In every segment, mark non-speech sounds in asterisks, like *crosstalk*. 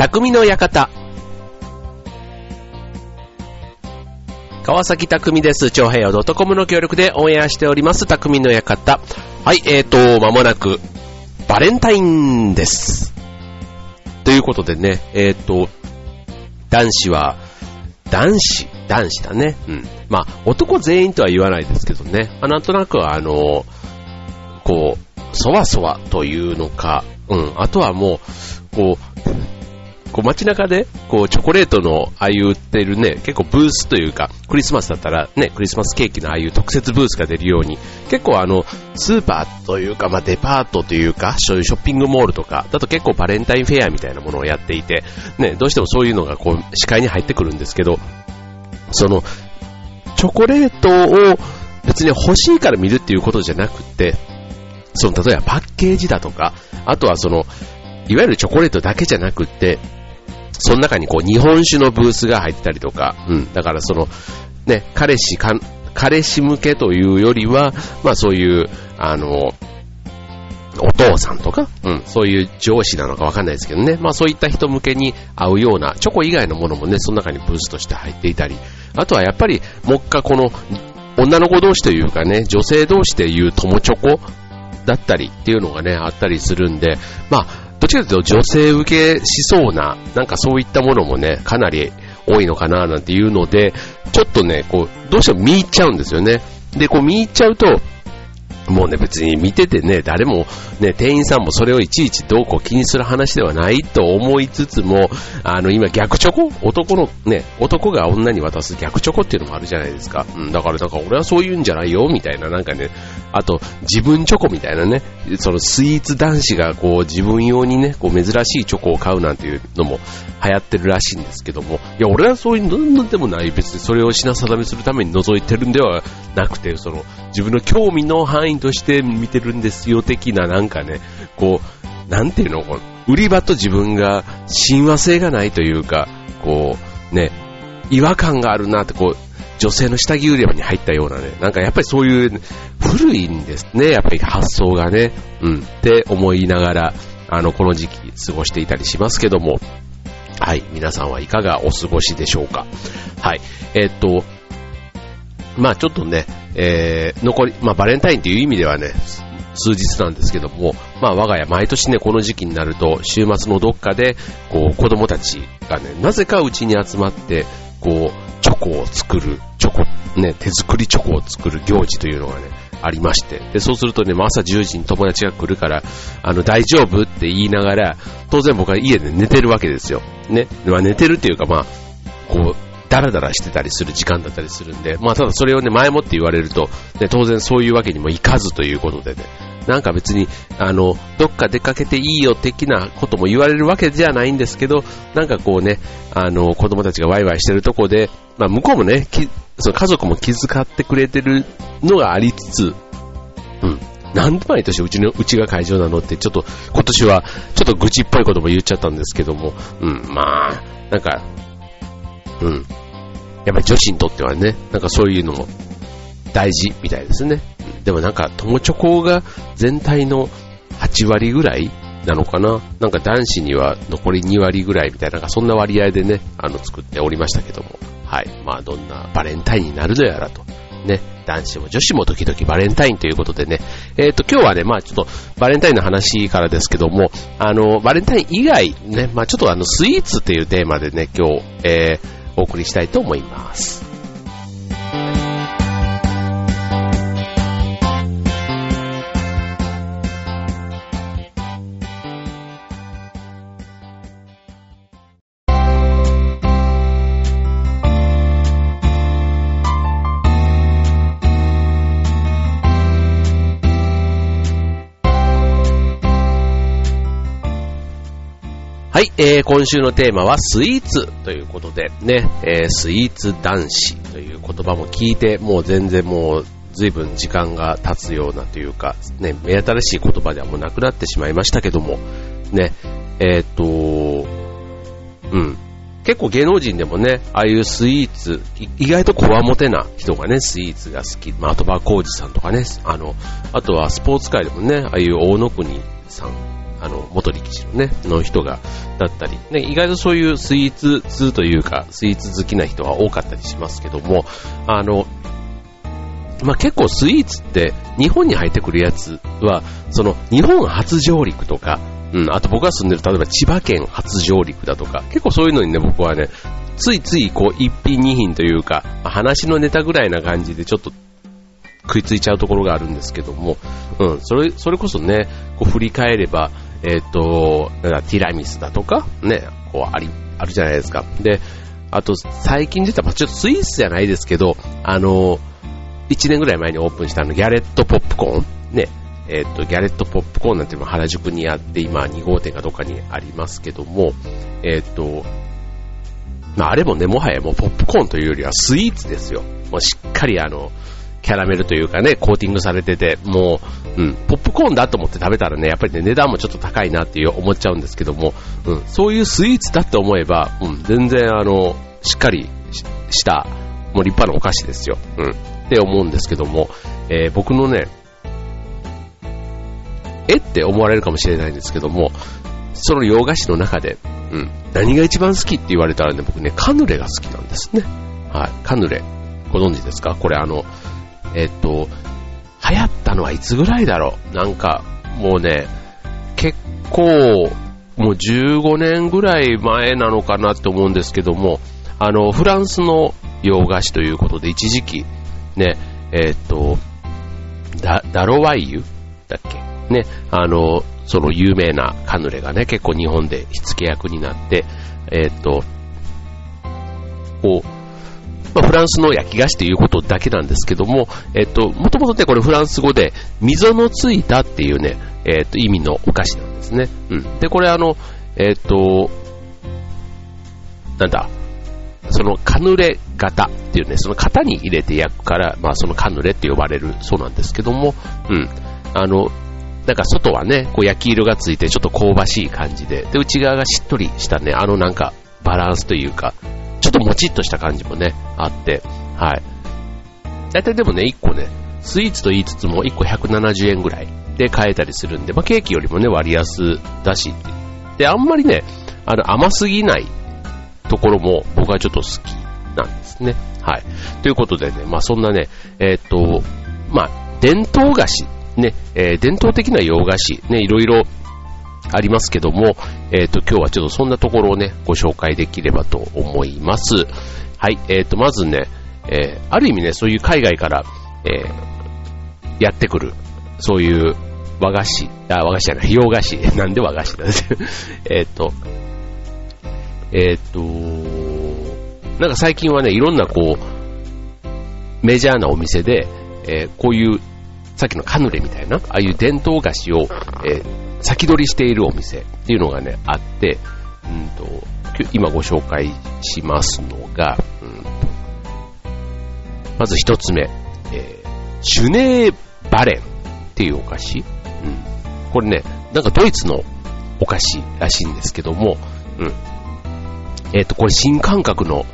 匠の館。川崎匠です。長平洋 .com の協力でオンエアしております、匠の館。はい、えーと、まもなく、バレンタインです。ということでね、えーと、男子は、男子、男子だね。うん。まあ、男全員とは言わないですけどね。まあ、なんとなく、あの、こう、そわそわというのか、うん。あとはもう、こう、こう街中で、こう、チョコレートの、ああいう売ってるね、結構ブースというか、クリスマスだったらね、クリスマスケーキのああいう特設ブースが出るように、結構あの、スーパーというか、まあデパートというか、そういうショッピングモールとか、だと結構バレンタインフェアみたいなものをやっていて、ね、どうしてもそういうのがこう、視界に入ってくるんですけど、その、チョコレートを別に欲しいから見るっていうことじゃなくて、その、例えばパッケージだとか、あとはその、いわゆるチョコレートだけじゃなくって、その中にこう日本酒のブースが入ってたりとか、うん、だからその、ね、彼氏かん、彼氏向けというよりは、まあそういう、あの、お父さんとか、うん、そういう上司なのかわかんないですけどね、まあそういった人向けに合うような、チョコ以外のものもね、その中にブースとして入っていたり、あとはやっぱり、もう一回この、女の子同士というかね、女性同士でいう友チョコだったりっていうのがね、あったりするんで、まあ、どっちかというと女性受けしそうな、なんかそういったものもね、かなり多いのかななんていうので、ちょっとね、こう、どうしても見入っちゃうんですよね。で、こう見入っちゃうと、もうね、別に見ててね、誰も、ね、店員さんもそれをいちいちどうこう気にする話ではないと思いつつも、あの、今逆チョコ？男の、ね、男が女に渡す逆チョコっていうのもあるじゃないですか。うん、だからなんか俺はそういうんじゃないよ、みたいな、なんかね、あと、自分チョコみたいなね、そのスイーツ男子がこう自分用にね、こう珍しいチョコを買うなんていうのも流行ってるらしいんですけども、いや、俺はそういうのでもない、別にそれを品定めするために覗いてるんではなくて、その、自分の興味の範囲として見てるんですよ、的ななんかね、こう、なんていうの、この売り場と自分が親和性がないというか、こう、ね、違和感があるなって、こう、女性の下着売り場に入ったようなね、なんかやっぱりそういう、古いんですね、やっぱり発想がね、うん、って思いながら、あの、この時期過ごしていたりしますけども、はい、皆さんはいかがお過ごしでしょうか。はい、えっと、まあちょっとね、えー、残り、まあバレンタインという意味ではね、数日なんですけども、まあ我が家毎年ね、この時期になると、週末のどっかで、こう、子供たちがね、なぜかうちに集まって、こう、チョコを作る、チョコ、ね、手作りチョコを作る行事というのがね、ありまして。で、そうするとね、朝10時に友達が来るから、あの、大丈夫って言いながら、当然僕は家で寝てるわけですよ。ね。まあ寝てるっていうかまあ、こう、ダラダラしてたりする時間だったりするんで、まあただそれをね、前もって言われると、ね、当然そういうわけにもいかずということでね、なんか別に、あの、どっか出かけていいよ的なことも言われるわけじゃないんですけど、なんかこうね、あの、子供たちがワイワイしてるとこで、まあ向こうもね、きその家族も気遣ってくれてるのがありつつ、うん。なんで毎年うちの、うちが会場なのって、ちょっと、今年は、ちょっと愚痴っぽいことも言っちゃったんですけども、うん、まあ、なんか、うん。やっぱり女子にとってはね、なんかそういうのも大事みたいですね。でもなんか、友チョコが全体の8割ぐらいなのかななんか男子には残り2割ぐらいみたいな、なんかそんな割合でね、あの、作っておりましたけども。はい。まあ、どんなバレンタインになるのやらと。ね、男子も女子も時々バレンタインということでね、えっ、と、今日はね、まあちょっとバレンタインの話からですけども、あの、バレンタイン以外、ね、まあちょっとあの、スイーツっていうテーマでね、今日、えー、お送りしたいと思います。えー、今週のテーマはスイーツということでね、えー、スイーツ男子という言葉も聞いて、もう全然もう随分時間が経つようなというか、ね、目新しい言葉ではもうなくなってしまいましたけども、ね、えー、っと、うん。結構芸能人でもね、ああいうスイーツ、意外とこわもてな人がね、スイーツが好き。まあ、あとバコージさんとかね、あの、あとはスポーツ界でもね、ああいう大野国さん、あの、元力士のね、の人が、だったり、ね、意外とそういうスイーツ通というか、スイーツ好きな人は多かったりしますけども、あの、まあ、結構スイーツって日本に入ってくるやつは、その日本初上陸とか、うん、あと僕が住んでる例えば千葉県初上陸だとか、結構そういうのにね、僕はね、ついついこう一品二品というか、話のネタぐらいな感じでちょっと食いついちゃうところがあるんですけども、うん、それ、それこそね、こう振り返れば、えっ、ー、と、かティラミスだとか、ね、こうあり、あるじゃないですか。で、あと最近出た、まあ、ちょっとスイーツじゃないですけど、あの、1年ぐらい前にオープンしたのギャレットポップコーン。ね。えっ、ー、と、ギャレットポップコーンなんていうのは原宿にあって、今2号店がどっかにありますけども、えっ、ー、と、まあ、あれもね、もはやもうポップコーンというよりはスイーツですよ。もうしっかりあの、キャラメルというかね、コーティングされてて、もう、うん、ポップコーンだと思って食べたらね、やっぱりね、値段もちょっと高いなっていう思っちゃうんですけども、うん、そういうスイーツだって思えば、うん、全然あの、しっかりした、もう立派なお菓子ですよ。うん。って思うんですけども、えー、僕のね、えって思われるかもしれないんですけども、その洋菓子の中で、うん、何が一番好きって言われたらね、僕ね、カヌレが好きなんですね。はい、カヌレ。ご存知ですか？これあの、えっと、流行ったのはいつぐらいだろう？なんか、もうね、結構、もう15年ぐらい前なのかなって思うんですけども、あの、フランスの洋菓子ということで一時期、ね、えっ、と、ダ、ダロワイユ？だっけ？ね、あの、その有名なカヌレがね、結構日本で火付け役になって、えっ、と、こう、まあ、フランスの焼き菓子ということだけなんですけども、えっ、と、もともとね、これフランス語で、溝のついたっていうね、えっ、と、意味のお菓子なんですね。うん。で、これあの、えっ、と、なんだ、そのカヌレ型っていうね、その型に入れて焼くから、まあそのカヌレって呼ばれるそうなんですけども、うん。あの、なんか外はね、こう焼き色がついてちょっと香ばしい感じで、で、内側がしっとりしたね、あのなんかバランスというか、ちょっともちっとした感じもね、あって、はい。大体でもね、1個ね、スイーツと言いつつも1個170円ぐらいで買えたりするんで、まあケーキよりもね、割安だしで、あんまりね、あの甘すぎないところも僕はちょっと好きなんですね。はい。ということでね、まあそんなね、えっ、と、まあ伝統菓子、ね、えー、伝統的な洋菓子、ね、いろいろありますけども、えっ、と今日はちょっとそんなところをね、ご紹介できればと思います。はい、えっ、とまずね、えー、ある意味ね、そういう海外から、えー、やってくる、そういう和菓子、あ、和菓子じゃない、洋菓子、*laughs* なんで和菓子だ *laughs* えっと、えー、っと、なんか最近はね、いろんなこう、メジャーなお店で、えー、こういう、さっきのカヌレみたいな、ああいう伝統菓子を、えー、先取りしているお店っていうのがね、あって、うんと、今ご紹介しますのが、うん、まず一つ目、えー、シュネーバレンっていうお菓子。うん。これね、なんかドイツのお菓子らしいんですけども、うん。えっ、ー、と、これ新感覚の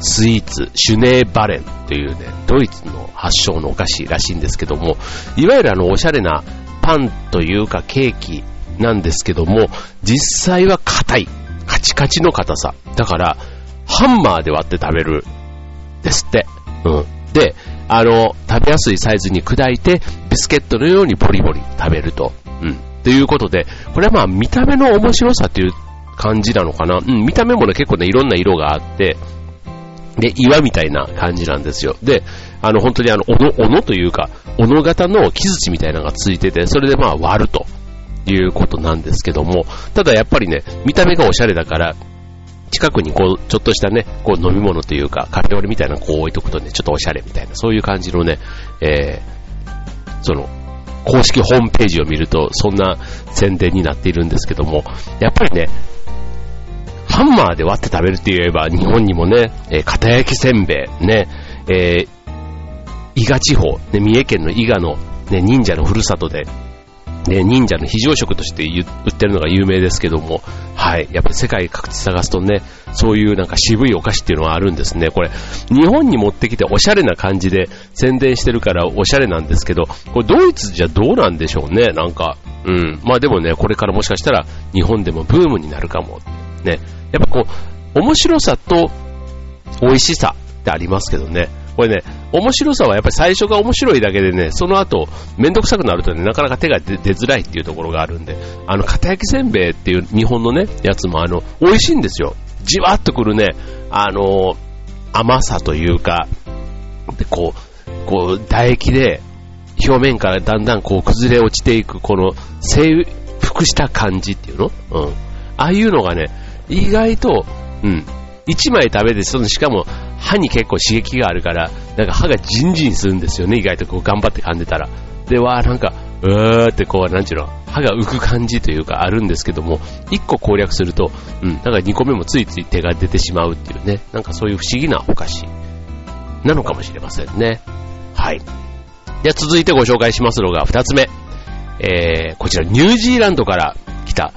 スイーツ、シュネーバレンというね、ドイツの発祥のお菓子らしいんですけども、いわゆるあの、おしゃれなパンというかケーキなんですけども、実際は硬い。カチカチの硬さ。だから、ハンマーで割って食べる。ですって。うん。で、あの、食べやすいサイズに砕いて、ビスケットのようにボリボリ食べると。うん。ということで、これはまあ見た目の面白さという感じなのかな。うん、見た目もね、結構ね、いろんな色があって、で、岩みたいな感じなんですよ。で、あの、本当にあの、斧、斧というか、斧型の木槌みたいなのがついてて、それでまあ割るということなんですけども、ただやっぱりね、見た目がおしゃれだから、近くにこう、ちょっとしたね、こう飲み物というか、カフェオレみたいなのこう置いとくとね、ちょっとおしゃれみたいな、そういう感じのね、えー、その、公式ホームページを見ると、そんな宣伝になっているんですけども、やっぱりね、ハンマーで割って食べるって言えば、日本にもね、えー、片焼きせんべい、ね、えー、伊賀地方、ね、三重県の伊賀の、ね、忍者のふるさとで、ね、忍者の非常食として売ってるのが有名ですけども、はい、やっぱり世界各地探すとね、そういうなんか渋いお菓子っていうのはあるんですね。これ、日本に持ってきておしゃれな感じで宣伝してるからおしゃれなんですけど、これドイツじゃどうなんでしょうね、なんか、うん。まあでもね、これからもしかしたら日本でもブームになるかも。ね。やっぱこう、面白さと美味しさってありますけどね。これね、面白さはやっぱり最初が面白いだけでね、その後、めんどくさくなるとね、なかなか手が出づらいっていうところがあるんで、あの、片焼きせんべいっていう日本のね、やつもあの、美味しいんですよ。じわっとくるね、あの、甘さというか、で、こう、こう、唾液で、表面からだんだんこう崩れ落ちていく、この、征服した感じっていうの？うん。ああいうのがね、意外と、うん、1枚食べて、そのしかも歯に結構刺激があるから、なんか歯がジンジンするんですよね、意外とこう頑張って噛んでたら。で、わーなんか、うーってこう、なんちゅうの、歯が浮く感じというかあるんですけども、1個攻略すると、うん、なんか2個目もついつい手が出てしまうっていうね、なんかそういう不思議なお菓子なのかもしれませんね。はい。では続いてご紹介しますのが2つ目。えー、こちらニュージーランドから来た、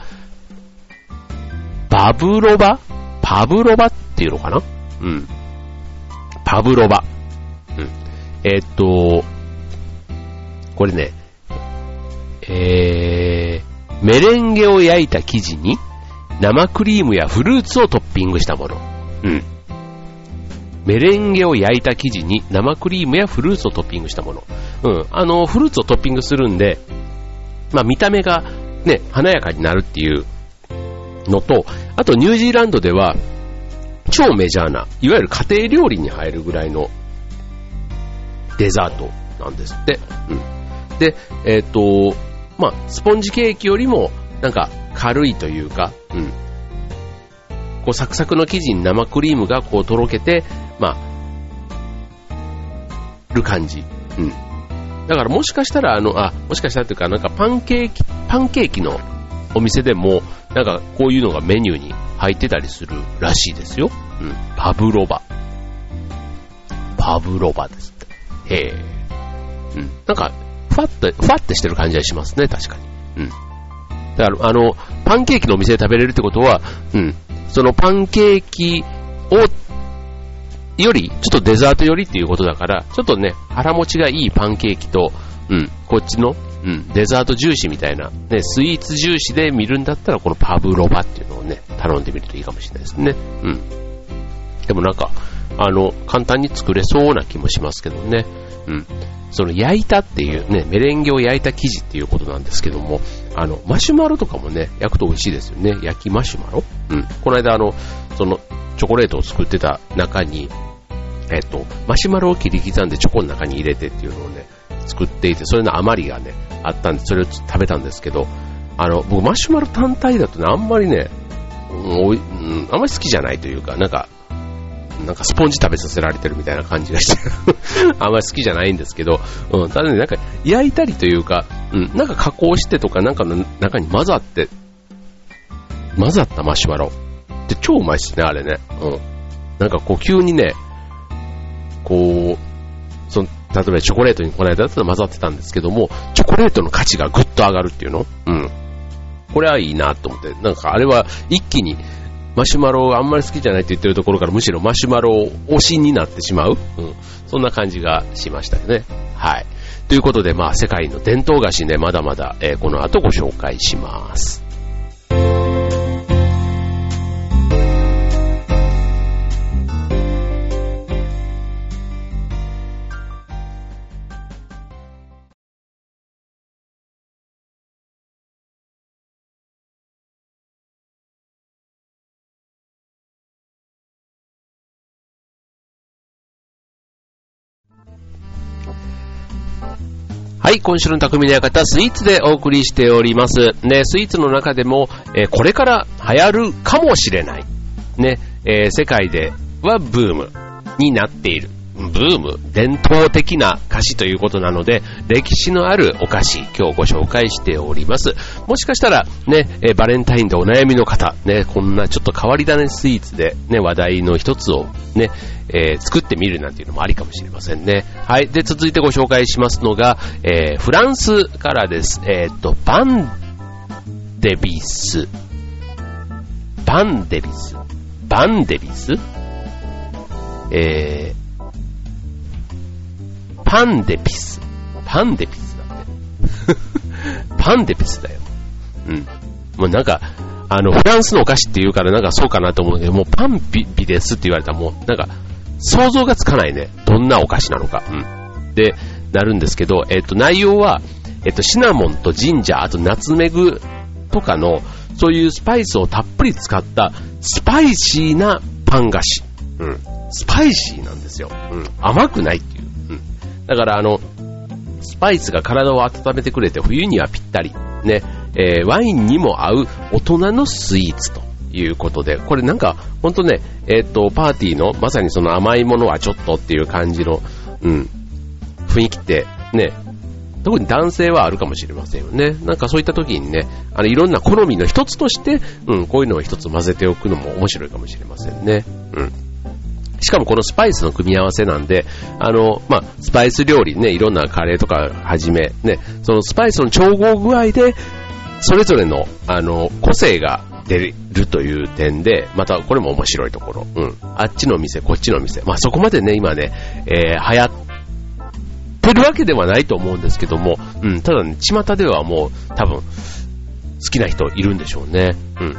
バブロバ？パブロバっていうのかな？うん。パブロバ。うん。えー、っと、これね、えー、メレンゲを焼いた生地に生クリームやフルーツをトッピングしたもの。うん。メレンゲを焼いた生地に生クリームやフルーツをトッピングしたもの。うん。あの、フルーツをトッピングするんで、まあ見た目がね、華やかになるっていうのと、あとニュージーランドでは、超メジャーな、いわゆる家庭料理に入るぐらいのデザートなんですって。うん。で、えっ、と、まあ、スポンジケーキよりも、なんか軽いというか、うん。こうサクサクの生地に生クリームがこうとろけて、まあ、る感じ。うん。だからもしかしたらあの、あ、もしかしたらというかなんかパンケーキ、パンケーキのお店でも、なんかこういうのがメニューに入ってたりするらしいですよ。うん。パブロバ。パブロバです。へえ。うん。なんか、ふわっと、ふわってしてる感じがしますね、確かに。うん。だから、あの、パンケーキのお店で食べれるってことは、うん。そのパンケーキを、より、ちょっとデザートよりっていうことだから、ちょっとね、腹持ちがいいパンケーキと、うん、こっちの、うん、デザート重視みたいな、ね、スイーツ重視で見るんだったら、このパブロバっていうのをね、頼んでみるといいかもしれないですね。うん。でもなんか、あの、簡単に作れそうな気もしますけどね。うん。その焼いたっていうね、メレンゲを焼いた生地っていうことなんですけども、あの、マシュマロとかもね、焼くと美味しいですよね。焼きマシュマロうん。この間あの、その、チョコレートを作ってた中に、えっと、マシュマロを切り刻んでチョコの中に入れてっていうのをね、作っていて、それの余りがね、あったんで、それを食べたんですけど、あの、僕マシュマロ単体だとね、あんまりね、おい、うん、あんまり好きじゃないというか、なんか、なんかスポンジ食べさせられてるみたいな感じがして *laughs* あんまり好きじゃないんですけど、うん、ただね、なんか焼いたりというか、うん、なんか加工してとか、なんかの中に混ざって、混ざったマシュマロって超うまいっすね、あれね。うん。なんかこう急にね、こう、その、例えばチョコレートにこの間だったら混ざってたんですけども、チョコレートの価値がぐっと上がるっていうの？うん。これはいいなと思って、なんかあれは一気にマシュマロがあんまり好きじゃないって言ってるところからむしろマシュマロ推しになってしまう、うん、そんな感じがしましたよね。はい。ということで、まあ、世界の伝統菓子ね、まだまだ、えー、この後ご紹介します。今週の匠の館、スイーツでお送りしております。ね、スイーツの中でも、えー、これから流行るかもしれない。ね、えー、世界ではブームになっている。ブーム、伝統的な菓子ということなので、歴史のあるお菓子、今日ご紹介しております。もしかしたら、ね、えバレンタインでお悩みの方、ね、こんなちょっと変わり種スイーツで、ね、話題の一つを、ね、えー、作ってみるなんていうのもありかもしれませんね。はい。で、続いてご紹介しますのが、えー、フランスからです。えっ、と、バンデビス。バンデビス。バンデビス？えー、パンデピス。パンデピスだって。*laughs* パンデピスだよ。うん。もうなんか、あの、フランスのお菓子って言うからなんかそうかなと思うけど、もうパンビビですって言われたらもう、なんか、想像がつかないね。どんなお菓子なのか。うん。で、なるんですけど、えっ、と、内容は、えっ、と、シナモンとジンジャー、あとナツメグとかの、そういうスパイスをたっぷり使った、スパイシーなパン菓子。うん。スパイシーなんですよ。うん。甘くないって。だからあの、スパイスが体を温めてくれて冬にはぴったり。ね。えー、ワインにも合う大人のスイーツということで、これなんか、ほんとね、えっ、と、パーティーの、まさにその甘いものはちょっとっていう感じの、うん、雰囲気って、ね、特に男性はあるかもしれませんよね。なんかそういった時にね、あの、いろんな好みの一つとして、うん、こういうのを一つ混ぜておくのも面白いかもしれませんね。うん。しかもこのスパイスの組み合わせなんで、あの、まあ、スパイス料理ね、いろんなカレーとかはじめ、ね、そのスパイスの調合具合で、それぞれの、あの、個性が出るという点で、またこれも面白いところ。うん。あっちの店、こっちの店。まあそこまでね、今ね、えー、流行ってるわけではないと思うんですけども、うん、ただね、巷ではもう多分、好きな人いるんでしょうね。うん。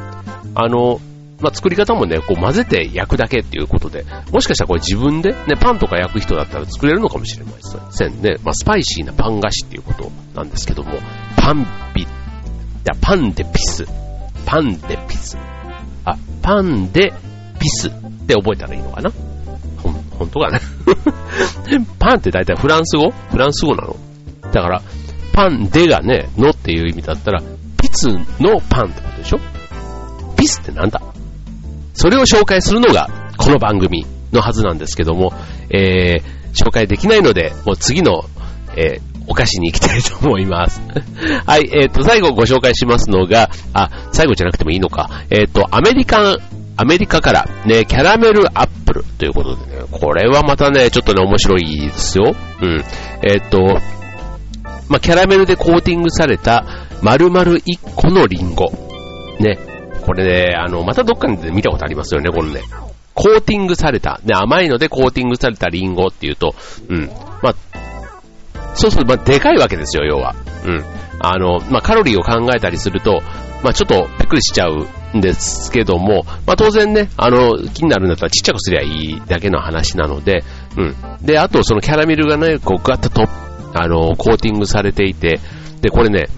あの、まあ、作り方もね、こう混ぜて焼くだけっていうことで、もしかしたらこれ自分でね、パンとか焼く人だったら作れるのかもしれませんね。まあ、スパイシーなパン菓子っていうことなんですけども、パンビじゃパンデピス。パンデピス。あ、パンデピスって覚えたらいいのかな？ほん、本当かね *laughs* パンって大体フランス語？フランス語なの？だから、パンデがね、のっていう意味だったら、ピツのパンってことでしょ？ピスってなんだ？それを紹介するのが、この番組のはずなんですけども、えー、紹介できないので、もう次の、えー、お菓子に行きたいと思います。*laughs* はい、えっ、ー、と、最後ご紹介しますのが、あ、最後じゃなくてもいいのか。えっ、ー、と、アメリカン、アメリカからね、キャラメルアップルということでね、これはまたね、ちょっとね、面白いですよ。うん。えっ、ー、と、まあ、キャラメルでコーティングされた丸々1個のリンゴ。ね。これね、あの、またどっかで見たことありますよね、このね。コーティングされた、ね、甘いのでコーティングされたリンゴっていうと、うん。まあ、そうすると、まあ、でかいわけですよ、要は。うん。あの、まあ、カロリーを考えたりすると、まあ、ちょっとびっくりしちゃうんですけども、まあ、当然ね、あの、気になるんだったらちっちゃくすりゃいいだけの話なので、うん。で、あと、そのキャラメルがね、こう、ガッとと、あの、コーティングされていて、で、これね、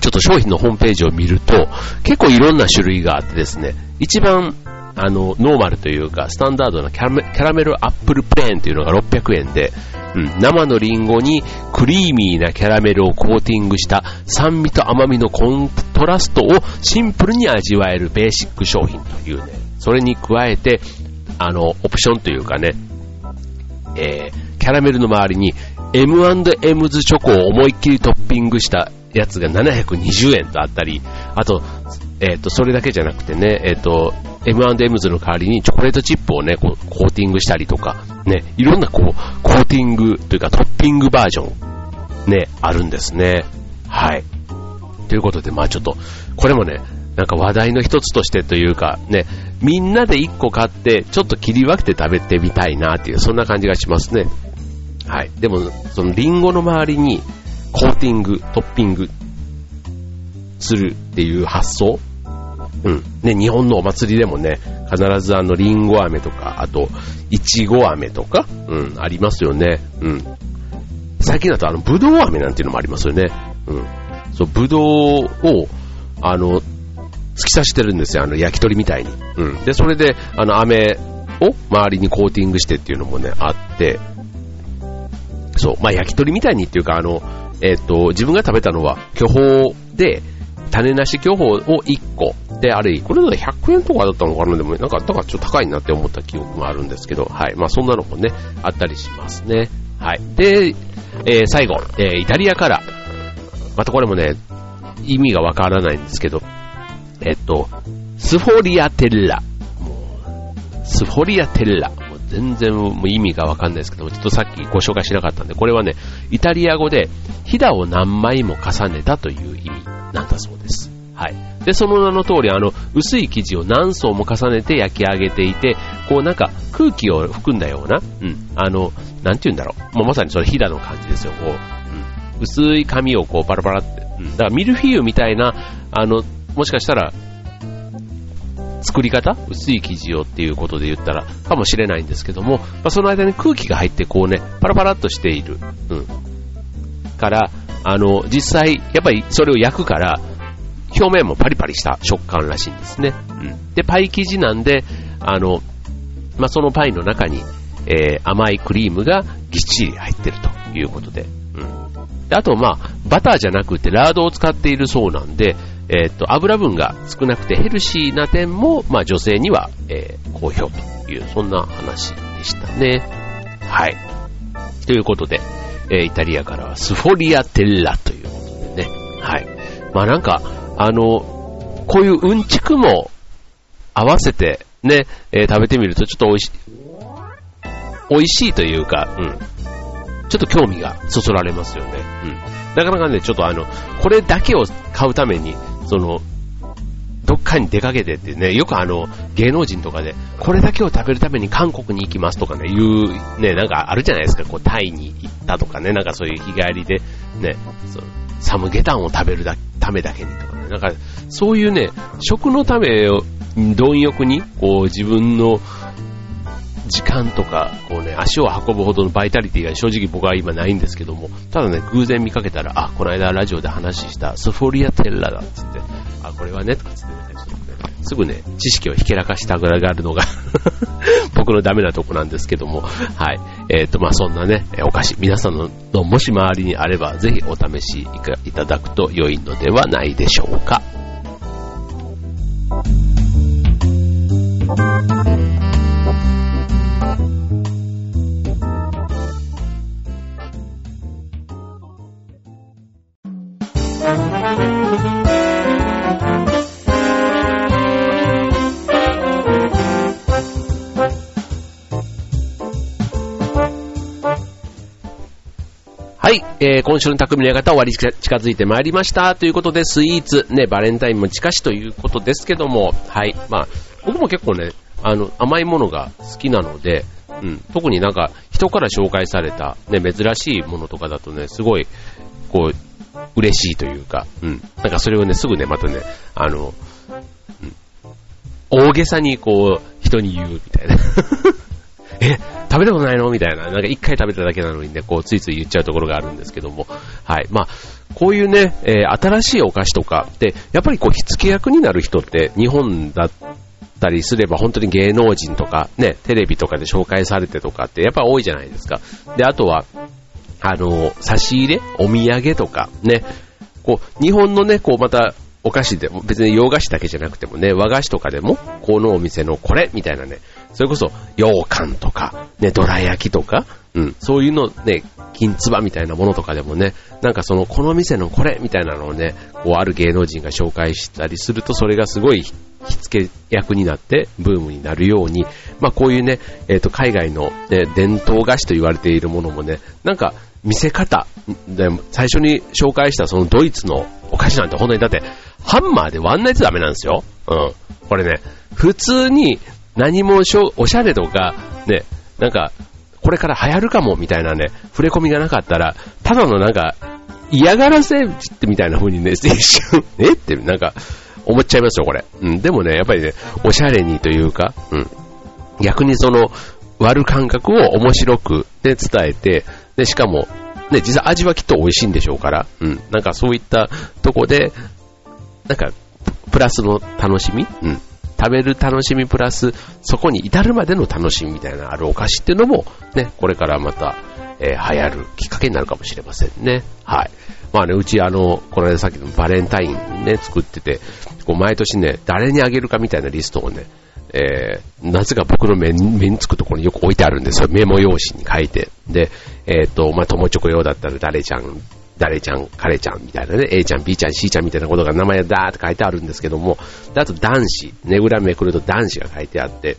ちょっと商品のホームページを見ると、結構いろんな種類があってですね、一番、あの、ノーマルというか、スタンダードなキャラメルアップルプレーンというのが600円で、うん、生のリンゴにクリーミーなキャラメルをコーティングした酸味と甘みのコントラストをシンプルに味わえるベーシック商品というね、それに加えて、あの、オプションというかね、えー、キャラメルの周りに M&M's チョコを思いっきりトッピングしたやつが720円とあったり、あと、えっ、ー、と、それだけじゃなくてね、えっ、ー、と、M&M's の代わりにチョコレートチップをね、こうコーティングしたりとか、ね、いろんなこう、コーティングというかトッピングバージョン、ね、あるんですね。はい。ということで、まあちょっと、これもね、なんか話題の一つとしてというか、ね、みんなで一個買って、ちょっと切り分けて食べてみたいなっていう、そんな感じがしますね。はい。でも、そのリンゴの周りに、コーティング、トッピングするっていう発想？うん。ね、日本のお祭りでもね、必ずあの、リンゴ飴とか、あと、いちご飴とか、うん、ありますよね。うん。最近だとあの、ぶどう飴なんていうのもありますよね。うん。そう、ぶどうを、あの、突き刺してるんですよ、あの、焼き鳥みたいに。うん。で、それで、あの、飴を周りにコーティングしてっていうのもね、あって、そう、まあ、焼き鳥みたいにっていうか、あの、えっ、ー、と、自分が食べたのは、巨峰で、種なし巨峰を1個。で、あれ、これで100円とかだったのかな？でも、なんか、だからちょっと高いなって思った記憶もあるんですけど、はい。まあ、そんなのもね、あったりしますね。はい。で、えー、最後、えー、イタリアから、またこれもね、意味がわからないんですけど、えっと、スフォリアテッラ。スフォリアテッラ。全然もう意味がわかんないですけどもちょっとさっきご紹介しなかったんで、これはね、イタリア語で、ひだを何枚も重ねたという意味なんだそうです。はい。で、その名の通り、あの、薄い生地を何層も重ねて焼き上げていて、こうなんか空気を含んだような、うん、あの、なんて言うんだろう。もうまさにそれひだの感じですよ。こう、うん、薄い紙をこうバラバラってうん。だからミルフィーユみたいな、あの、もしかしたら、作り方？薄い生地をっていうことで言ったら、かもしれないんですけども、まあ、その間に空気が入ってこうね、パラパラっとしている。うん。から、あの、実際、やっぱりそれを焼くから、表面もパリパリした食感らしいんですね。うん。で、パイ生地なんで、あの、まあ、そのパイの中に、えー、甘いクリームがぎっちり入ってるということで。うん。であと、まあ、バターじゃなくてラードを使っているそうなんで、えっ、と、油分が少なくてヘルシーな点も、まあ、女性には、えー、好評という、そんな話でしたね。はい。ということで、えー、イタリアからはスフォリアテッラということでね。はい。まあなんか、あの、こういううんちくも合わせてね、えー、食べてみるとちょっと美味しい、美味しいというか、うん。ちょっと興味がそそられますよね。うん。なかなかね、ちょっとあの、これだけを買うために、その、どっかに出かけてってね、よくあの、芸能人とかで、これだけを食べるために韓国に行きますとかね、いう、ね、なんかあるじゃないですか、こう、タイに行ったとかね、なんかそういう日帰りで、ね、そのサムゲタンを食べるだためだけにとかね、なんか、そういうね、食のためを、貪欲に、こう、自分の時間とか、こうね、足を運ぶほどのバイタリティが正直僕は今ないんですけども、ただね、偶然見かけたら、あ、この間ラジオで話したスフォリアテッラだっつって、あ、これはね、とかつってね、すぐね、知識をひけらかしたぐらいがあるのが *laughs* 僕のダメなとこなんですけども、はい。えっ、ー、と、まあ、そんなね、お菓子、皆さんの、もし周りにあれば、ぜひお試しいただくと良いのではないでしょうか。えー、今週の匠の館終わり近づいてまいりました。ということで、スイーツ、ね、バレンタインも近しということですけども、はい、まあ、僕も結構ね、あの、甘いものが好きなので、うん、特になんか、人から紹介された、ね、珍しいものとかだとね、すごい、こう、嬉しいというか、うん、なんかそれをね、すぐね、またね、あの、うん、大げさにこう、人に言うみたいな。*laughs* え、食べたことないの？みたいな。なんか一回食べただけなのにね、こう、ついつい言っちゃうところがあるんですけども。はい。まあ、こういうね、えー、新しいお菓子とかって、やっぱりこう、火付け役になる人って、日本だったりすれば、本当に芸能人とか、ね、テレビとかで紹介されてとかって、やっぱ多いじゃないですか。で、あとは、あの、差し入れ？お土産とか、ね、こう、日本のね、こう、また、お菓子でも、別に洋菓子だけじゃなくてもね、和菓子とかでも、このお店のこれみたいなね、それこそ、羊羹とか、ね、どら焼きとか、うん、そういうのね、金つばみたいなものとかでもね、なんかその、この店のこれみたいなのをね、こう、ある芸能人が紹介したりすると、それがすごい、火付け役になって、ブームになるように、まあこういうね、えっ、ー、と、海外の、ね、伝統菓子と言われているものもね、なんか、見せ方、で最初に紹介したそのドイツのお菓子なんて本当にだって、ハンマーで割んないとダメなんですよ。うん。これね、普通に何もしょおしゃれとか、ね、なんか、これから流行るかもみたいなね、触れ込みがなかったら、ただのなんか、嫌がらせってみたいな風にね、*laughs* 一瞬、え？ってなんか、思っちゃいますよ、これ。うん、でもね、やっぱりね、おしゃれにというか、うん、逆にその、割る感覚を面白く、で伝えて、で、しかも、ね、実は味はきっと美味しいんでしょうから、うん、なんかそういったとこで、なんか、プラスの楽しみ、うん、食べる楽しみプラス、そこに至るまでの楽しみみたいなあるお菓子っていうのも、ね、これからまた、えー、流行るきっかけになるかもしれませんね。はい。まあね、うちあの、この間さっきのバレンタインね、作ってて、こう毎年ね、誰にあげるかみたいなリストをね、えー、なぜか僕の目目につくところによく置いてあるんですよ。メモ用紙に書いて。で、えっ、ー、と、まあ、友チョコ用だったら誰ちゃん誰ちゃん、彼ちゃんみたいなね、A ちゃん、B ちゃん、C ちゃんみたいなことが名前だーって書いてあるんですけども、あと男子、ねぐらめくると男子が書いてあって、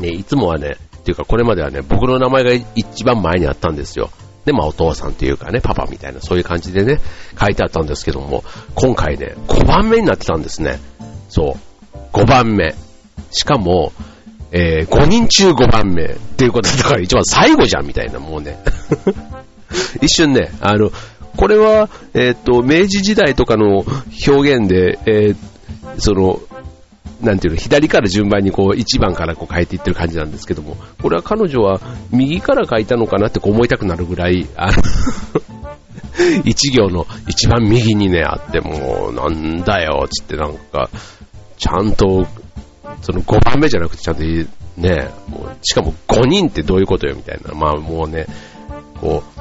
ね、いつもはね、っていうかこれまではね、僕の名前が一番前にあったんですよ。で、まあお父さんというかね、パパみたいな、そういう感じでね、書いてあったんですけども、今回ね、5番目になってたんですね。そう。5番目。しかも、えー、5人中5番目っていうことだから一番最後じゃんみたいな、もうね。*laughs* 一瞬ね、あの、これは、えっ、と、明治時代とかの表現で、えー、その、なんていうの、左から順番にこう、1番からこう変えていってる感じなんですけども、これは彼女は右から書いたのかなってこう思いたくなるぐらい、あの *laughs* 一行の一番右にね、あって、もう、なんだよ、つってなんか、ちゃんと、その5番目じゃなくてちゃんとね、もうしかも5人ってどういうことよみたいな。まあもうね、こう、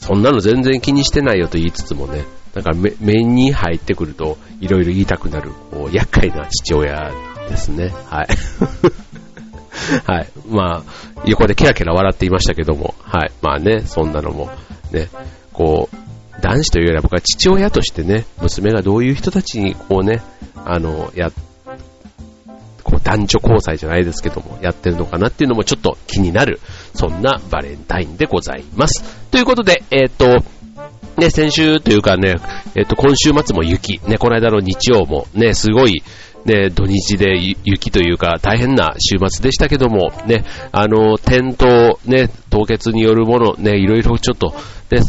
そんなの全然気にしてないよと言いつつもね、なんか目目に入ってくるといろいろ言いたくなる、こう、厄介な父親ですね。はい。*laughs* はい。まあ、横でケラケラ笑っていましたけども、はい。まあね、そんなのも、ね、こう、男子というよりは僕は父親としてね、娘がどういう人たちにこうね、あの、や、こう男女交際じゃないですけども、やってるのかなっていうのもちょっと気になる、そんなバレンタインでございます。ということで、えっ、ー、と、ね、先週というかね、えっ、ー、と、今週末も雪、ね、この間の日曜もね、すごい、ね、土日で雪というか大変な週末でしたけども、ね、あの、転倒、ね、凍結によるもの、ね、いろいろちょっと、ね、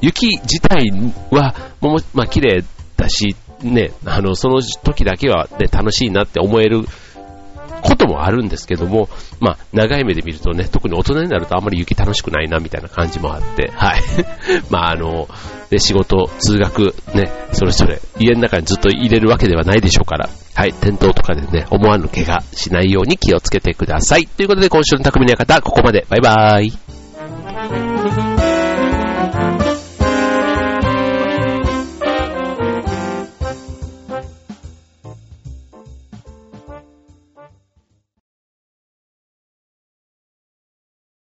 雪自体は、もうまあ、綺麗だし、ね、あの、その時だけはね、楽しいなって思えることもあるんですけども、まあ、長い目で見るとね、特に大人になるとあんまり雪楽しくないなみたいな感じもあって、はい。*laughs* まあ、あの、で、仕事、通学、ね、それぞれ家の中にずっと入れるわけではないでしょうから、はい、転倒とかでね、思わぬ怪我しないように気をつけてください。ということで、今週の匠の館、ここまで。バイバーイ。